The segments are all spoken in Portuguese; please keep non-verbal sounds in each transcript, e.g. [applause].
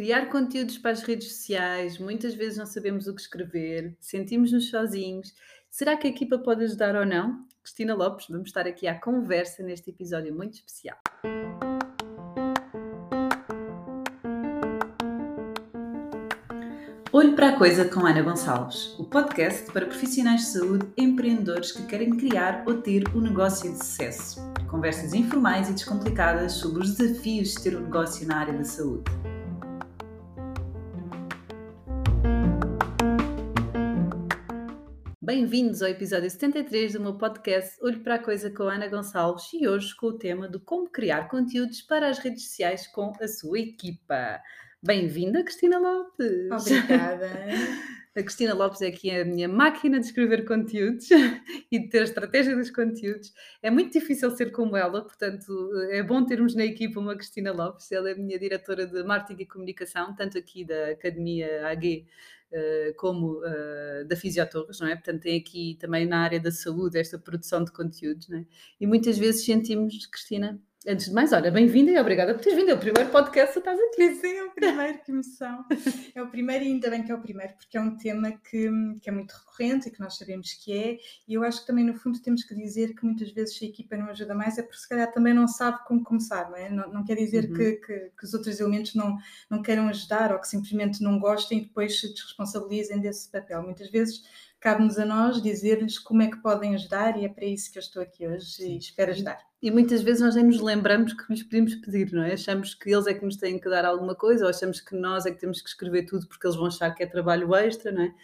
Criar conteúdos para as redes sociais, muitas vezes não sabemos o que escrever, sentimos-nos sozinhos. Será que a equipa pode ajudar ou não? Cristina Lopes, vamos estar aqui à conversa neste episódio muito especial. Olho para a Coisa com Ana Gonçalves, o podcast para profissionais de saúde empreendedores que querem criar ou ter um negócio de sucesso. Conversas informais e descomplicadas sobre os desafios de ter um negócio na área da saúde. Bem-vindos ao episódio 73 do meu podcast Olho para a Coisa com a Ana Gonçalves e hoje com o tema de como criar conteúdos para as redes sociais com a sua equipa. Bem-vinda, Cristina Lopes! Obrigada! [laughs] A Cristina Lopes é aqui a minha máquina de escrever conteúdos [laughs] e de ter a estratégia dos conteúdos. É muito difícil ser como ela, portanto, é bom termos na equipa uma Cristina Lopes. Ela é a minha diretora de marketing e comunicação, tanto aqui da Academia AG uh, como uh, da Fisiotorres, não é? Portanto, tem aqui também na área da saúde esta produção de conteúdos, não é? E muitas vezes sentimos, Cristina, Antes de mais, olha, bem-vinda e obrigada por teres vindo. É o primeiro podcast que estás aqui. Sim, é o primeiro, que emoção. É o primeiro e ainda bem que é o primeiro, porque é um tema que, que é muito recorrente e que nós sabemos que é. E eu acho que também, no fundo, temos que dizer que muitas vezes se a equipa não ajuda mais é porque se calhar também não sabe como começar, não é? Não, não quer dizer uhum. que, que, que, os outros elementos não, não queiram ajudar ou que simplesmente não gostem e depois se desresponsabilizem desse papel. Muitas vezes cabe-nos a nós dizer-lhes como é que podem ajudar e é para isso que eu estou aqui hoje e espero ajudar. E muitas vezes nós nem nos lembramos que lhes podemos pedir, não é? Achamos que eles é que nos têm que dar alguma coisa, ou achamos que nós é que temos que escrever tudo porque eles vão achar que é trabalho extra, não é?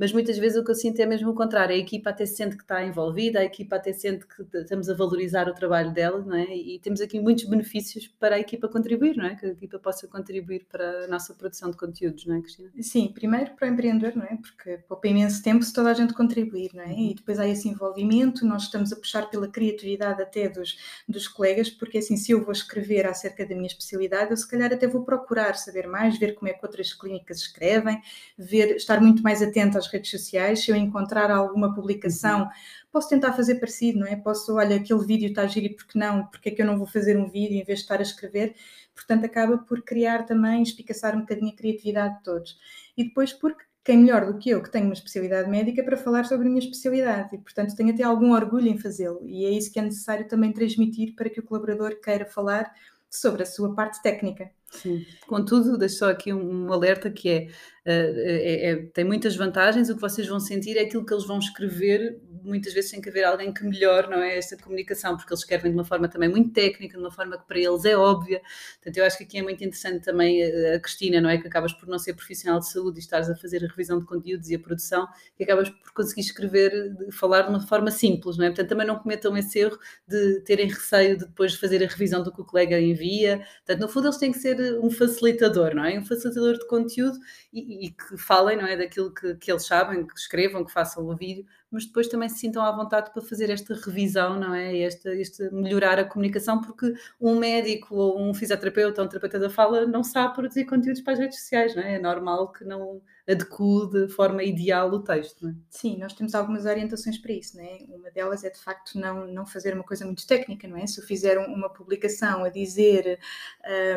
Mas muitas vezes o que eu sinto é mesmo o contrário, a equipa até sente que está envolvida, a equipa até sente que estamos a valorizar o trabalho dela, não é? E temos aqui muitos benefícios para a equipa contribuir, não é? Que a equipa possa contribuir para a nossa produção de conteúdos, não é, Cristina? Sim, primeiro para o empreendedor, não é? Porque poupa imenso tempo se toda a gente contribuir, não é? Uhum. E depois há esse envolvimento, nós estamos a puxar pela criatividade até dos dos colegas, porque assim, se eu vou escrever acerca da minha especialidade, eu se calhar até vou procurar saber mais, ver como é que outras clínicas escrevem, ver, estar muito mais atento às redes sociais, se eu encontrar alguma publicação, posso tentar fazer parecido, não é? Posso, olha, aquele vídeo está a giro e porque não? Porque é que eu não vou fazer um vídeo em vez de estar a escrever? Portanto, acaba por criar também, espicaçar um bocadinho a criatividade de todos. E depois porque quem melhor do que eu, que tenho uma especialidade médica, para falar sobre a minha especialidade e, portanto, tenho até algum orgulho em fazê-lo. E é isso que é necessário também transmitir para que o colaborador queira falar sobre a sua parte técnica. Sim. Contudo, deixo só aqui um, alerta que é, é, é, tem muitas vantagens, o que vocês vão sentir é aquilo que eles vão escrever muitas vezes tem que haver alguém que melhore não é, esta comunicação, porque eles escrevem de uma forma também muito técnica, de uma forma que para eles é óbvia. Portanto, eu acho que aqui é muito interessante também a, a Cristina, não é? Que acabas por não ser profissional de saúde e estares a fazer a revisão de conteúdos e a produção, e acabas por conseguir escrever, falar de uma forma simples, não é? Portanto, também não cometam esse erro de terem receio de depois fazer a revisão do que o colega envia. Portanto, no fundo, eles têm que ser um facilitador, não é? Um facilitador de conteúdo e, e que falem, não é? Daquilo que, que eles sabem, que escrevam, que façam o vídeo, mas depois também se sintam à vontade para fazer esta revisão, não é? Esta, este melhorar a comunicação, porque um médico ou um fisioterapeuta ou um terapeuta da fala não sabe produzir conteúdos para as redes sociais, não é? É normal que não adeque de forma ideal o texto, não é? Sim, nós temos algumas orientações para isso, não é? Uma delas é de facto não, não fazer uma coisa muito técnica, não é? Se eu fizer uma publicação a dizer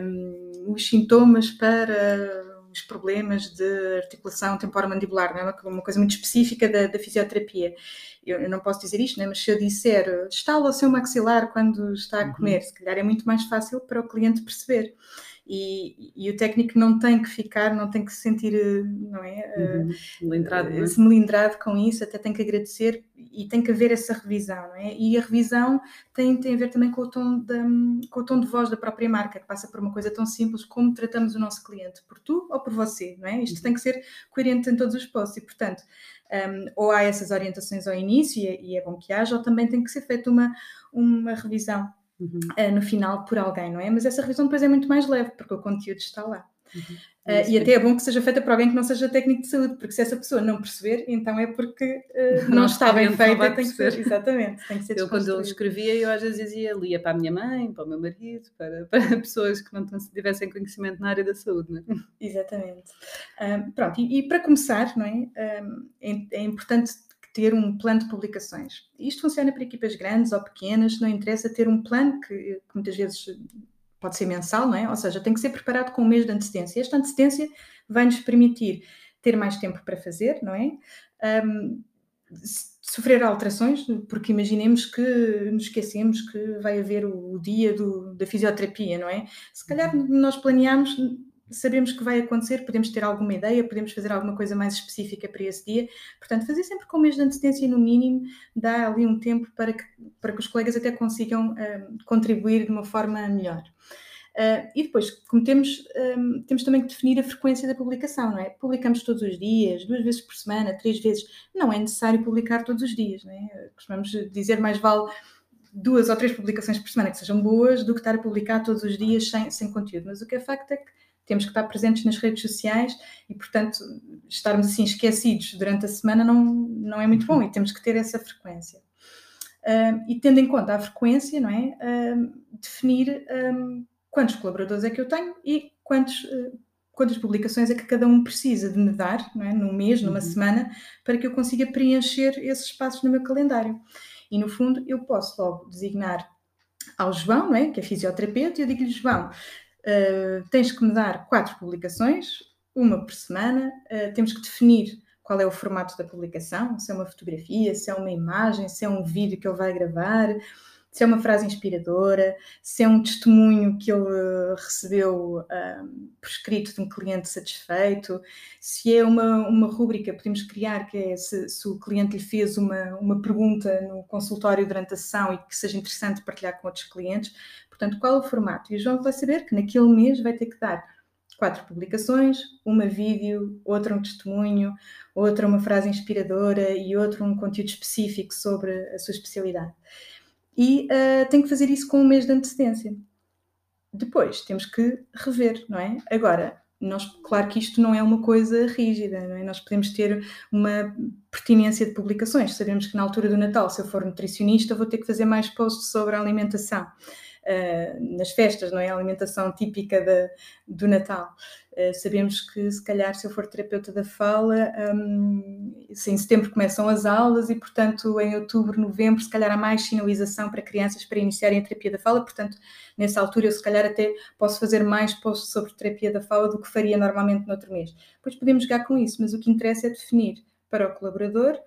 um, os sintomas para os problemas de articulação temporomandibular, não é uma, coisa muito específica da, da fisioterapia. Eu, eu, não posso dizer isto, não é? mas se eu disser estala o seu maxilar quando está a uhum. comer, uhum. se calhar é muito mais fácil para o cliente perceber e, e, o técnico não tem que ficar, não tem que se sentir, não é? Uhum. Melindrado, é? melindrado com isso, até tem que agradecer e tem que haver essa revisão, não é? E a revisão tem, tem a ver também com o, tom de, com o tom de voz da própria marca, que passa por uma coisa tão simples como tratamos o nosso cliente, por tu ou por você, não é? Isto uhum. tem que ser coerente em todos os postos e, portanto, um, ou há essas orientações ao início e é, e é bom que haja, ou também tem que ser feita uma, uma revisão uhum. uh, no final por alguém, não é? Mas essa revisão depois é muito mais leve, porque o conteúdo está lá. Uhum. Uh, e até é bom que seja feita por alguém que não seja técnico de saúde, porque se essa pessoa não perceber, então é porque uh, não, [laughs] não, está bem feita. Tem que ser, exatamente, tem que ser Eu, quando eu escrevia, eu às vezes dizia, lia para a minha mãe, para o meu marido, para, [laughs] para pessoas que não tivessem conhecimento na área da saúde. Não é? Exatamente. Um, pronto, e, e, para começar, não é, um, é, é importante ter um plano de publicações. Isto funciona para equipas grandes ou pequenas, não interessa ter um plano que, que muitas vezes pode ser mensal, não é? Ou seja, tem que ser preparado com um mês de antecedência. Esta antecedência vai nos permitir ter mais tempo para fazer, não é? Um, sofrer alterações, porque imaginemos que nos esquecemos que vai haver o, dia do, da fisioterapia, não é? Se calhar nós planeamos, sabemos que vai acontecer, podemos ter alguma ideia, podemos fazer alguma coisa mais específica para esse dia. Portanto, fazer sempre com um mês de antecedência no mínimo dá ali um tempo para que, para que os colegas até consigam uh, contribuir de uma forma melhor. Uh, e depois, como temos, um, temos também que definir a frequência da publicação, não é? Publicamos todos os dias, duas vezes por semana, três vezes. Não é necessário publicar todos os dias, não é? Costumamos dizer mais vale duas ou três publicações por semana que sejam boas do que estar a publicar todos os dias sem, sem conteúdo. Mas o que é facto é que temos que estar presentes nas redes sociais e, portanto, estarmos assim esquecidos durante a semana não, não é muito bom e temos que ter essa frequência. Uh, e tendo em conta a frequência, não é? Uh, definir um, quantos colaboradores é que eu tenho e quantos, uh, quantas publicações é que cada um precisa de me dar, não é? num mês, numa uhum. semana, para que eu consiga preencher esses espaços no meu calendário. E, no fundo, eu posso logo designar ao João, não é? que é fisioterapeuta, e eu digo-lhe, João, Uh, tens que me dar quatro publicações, uma por semana. Uh, temos que definir qual é o formato da publicação, se é uma fotografia, se é uma imagem, se é um vídeo que ele vai gravar, se é uma frase inspiradora, se é um testemunho que ele recebeu um, por escrito de um cliente satisfeito, se é uma, uma rúbrica, podemos criar, que é se, se, o cliente lhe fez uma, uma pergunta no consultório durante a sessão e que seja interessante partilhar com outros clientes. Portanto, qual é o formato? E o João vai saber que naquele mês vai ter que dar quatro publicações, uma vídeo, outra um testemunho, outra uma frase inspiradora e outra um conteúdo específico sobre a sua especialidade. E uh, tem que fazer isso com um mês de antecedência. Depois temos que rever, não é? Agora, nós, claro que isto não é uma coisa rígida, não é? Nós podemos ter uma pertinência de publicações. Sabemos que na altura do Natal, se eu for nutricionista, vou ter que fazer mais posts sobre a alimentação uh, nas festas, não é? A alimentação típica de, do Natal. Uh, sabemos que, se calhar, se eu for terapeuta da fala, um, em setembro começam as aulas e, portanto, em outubro, novembro, se calhar há mais sinalização para crianças para iniciarem a terapia da fala, portanto, nessa altura eu, se calhar, até posso fazer mais posts sobre terapia da fala do que faria normalmente no outro mês. Depois podemos jogar com isso, mas o que interessa é definir para o colaborador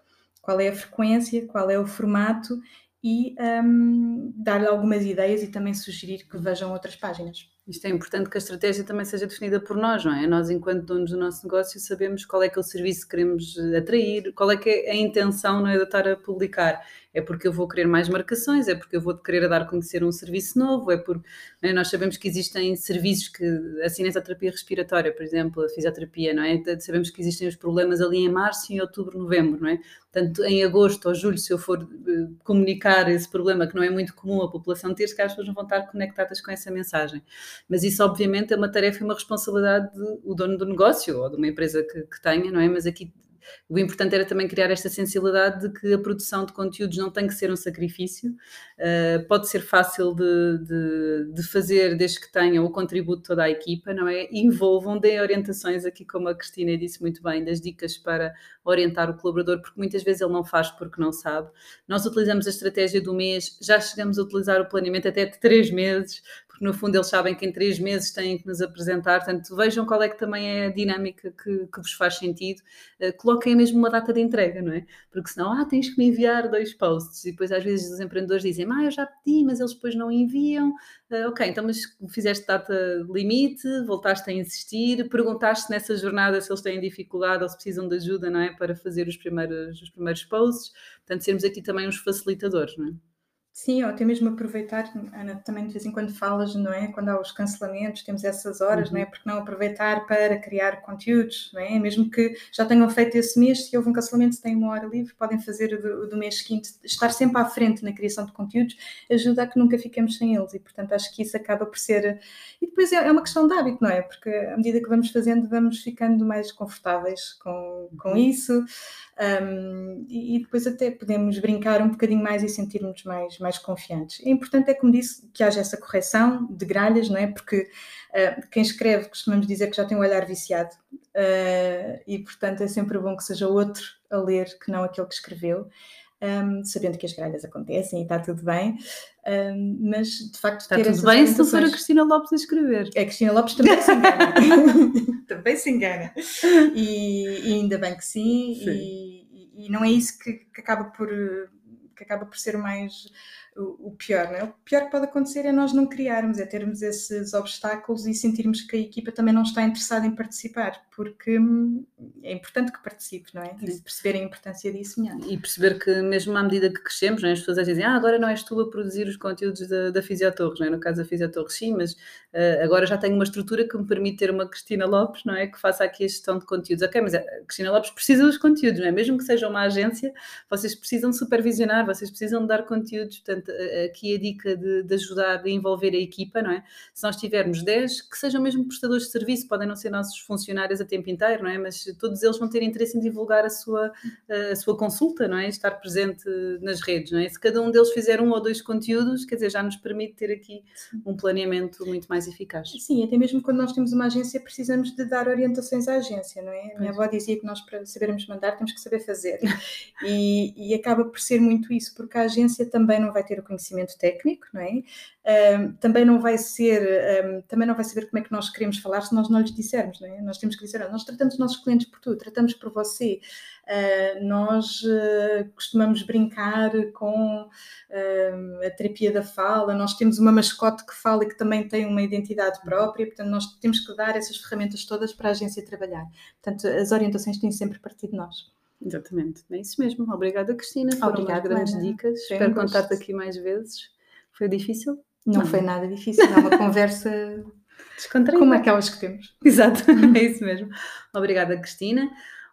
qual é a frequência, qual é o formato e um, dar-lhe algumas ideias e também sugerir que vejam outras páginas. Isto é importante que a estratégia também seja definida por nós, não é? Nós, enquanto donos do nosso negócio, sabemos qual é que é o serviço que queremos atrair, qual é que é a intenção não é, de estar a publicar. É porque eu vou querer mais marcações, é porque eu vou querer dar a conhecer um serviço novo, é porque é? nós sabemos que existem serviços que, assim, a terapia respiratória, por exemplo, a fisioterapia, não é? Sabemos que existem os problemas ali em março, em outubro, novembro, não é? Portanto, em agosto ou julho, se eu for uh, comunicar esse problema que não é muito comum a população ter, calhar as pessoas não vão estar conectadas com essa mensagem. Mas isso, obviamente, é uma tarefa e uma responsabilidade do dono do negócio ou de uma empresa que, que tenha, não é? Mas aqui o importante era também criar esta sensibilidade de que a produção de conteúdos não tem que ser um sacrifício, uh, pode ser fácil de, de, de, fazer desde que tenha o contributo de toda a equipa, não é? Envolvam, deem orientações aqui, como a Cristina disse muito bem, das dicas para orientar o colaborador, porque muitas vezes ele não faz porque não sabe. Nós utilizamos a estratégia do mês, já chegamos a utilizar o planeamento até de três meses, porque no fundo eles sabem que em três meses têm que nos apresentar, portanto vejam qual é que também é a dinâmica que, que vos faz sentido, uh, coloquem mesmo uma data de entrega, não é? Porque senão, ah, tens que me enviar dois posts, e depois às vezes os empreendedores dizem, ah, eu já pedi, mas eles depois não enviam, uh, ok, então mas fizeste data limite, voltaste a insistir, perguntaste nessa jornada se eles têm dificuldade ou se precisam de ajuda, não é? Para fazer os primeiros, os primeiros posts, portanto sermos aqui também uns facilitadores, não é? Sim, ou até mesmo aproveitar, Ana, também de vez em quando falas, não é? Quando há os cancelamentos, temos essas horas, uhum. não é? Uhum. Porque não aproveitar para criar conteúdos, não é? Mesmo que já tenham feito esse mês, se houve um cancelamento, se têm uma hora livre, podem fazer do, do mês seguinte. Estar sempre à frente na criação de conteúdos ajuda a que nunca fiquemos sem eles e, portanto, acho que isso acaba por ser. E depois é, é uma questão de hábito, não é? Porque à medida que vamos fazendo, vamos ficando mais confortáveis com, com uhum. isso. Um, e, e, depois até podemos brincar um bocadinho mais e sentirmos mais, mais confiantes. É importante, é como disse, que haja essa correção de gralhas, não é? Porque uh, quem escreve costumamos dizer que já tem um olhar viciado uh, e, portanto, é sempre bom que seja outro a ler que não aquele que escreveu. um, sabendo que as gralhas acontecem e está tudo bem, um, mas de facto está tudo bem se não for a Cristina Lopes a escrever. A Cristina Lopes também se engana. [laughs] [laughs] também se engana. E, e, ainda bem que sim, sim. E, e, não é isso que, que acaba por que acaba por ser mais o, pior, não é? O pior que pode acontecer é nós não criarmos, é termos esses obstáculos e sentirmos que a equipa também não está interessada em participar, porque hum, é importante que participe, não é? E perceber a importância disso melhor. E perceber que mesmo à medida que crescemos, não é? as pessoas dizem, ah, agora não és tu a produzir os conteúdos da, da Fisiotorres, não é? No caso da Fisiotorres sim, mas uh, agora já tenho uma estrutura que me permite ter uma Cristina Lopes, não é? Que faça aqui a gestão de conteúdos. Ok, mas a Cristina Lopes precisa dos conteúdos, não é? Mesmo que seja uma agência, vocês precisam supervisionar, vocês precisam dar conteúdos, portanto aqui a dica de, de ajudar a envolver a equipa, não é? Se nós tivermos 10, que sejam mesmo prestadores de serviço, podem não ser nossos funcionários a tempo inteiro, não é? Mas todos eles vão ter interesse em divulgar a sua, a sua consulta, não é? Estar presente nas redes, não é? Se cada um deles fizer um ou dois conteúdos, quer dizer, já nos permite ter aqui um planeamento muito mais eficaz. Sim, até mesmo quando nós temos uma agência, precisamos de dar orientações à agência, não é? A minha avó dizia que nós, para sabermos mandar, temos que saber fazer. [laughs] E, e acaba por ser muito isso, porque a agência também não vai ter o conhecimento conhecimento técnico, não é? Um, também não vai ser, um, também não vai saber como é que nós queremos falar se nós não lhes dissermos, não é? Nós temos que dizer, nós tratamos os nossos clientes por tu, tratamos por você. Uh, nós uh, costumamos brincar com uh, a terapia da fala, nós temos uma mascote que fala e que também tem uma identidade própria, portanto, nós temos que dar essas ferramentas todas para a agência trabalhar. Portanto, as orientações têm sempre partido de nós. Exatamente, é isso mesmo. Obrigada, Cristina. Foram Obrigada, grandes Ana. dicas. Foi Espero contar-te aqui mais vezes. Foi difícil? Não, Não. foi nada difícil, é uma [laughs] conversa descontraída. Como aquelas que temos. [laughs] Exato, é isso mesmo. Obrigada, Cristina.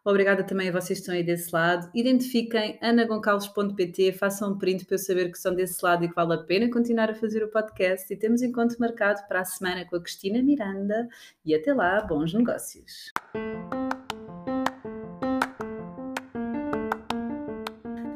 Obrigada também a vocês que estão aí desse lado. Identifiquem anagoncalves.pt, façam um print para eu saber que estão desse lado e que vale a pena continuar a fazer o podcast. E temos encontro marcado para a semana com a Cristina Miranda. E até lá, bons negócios.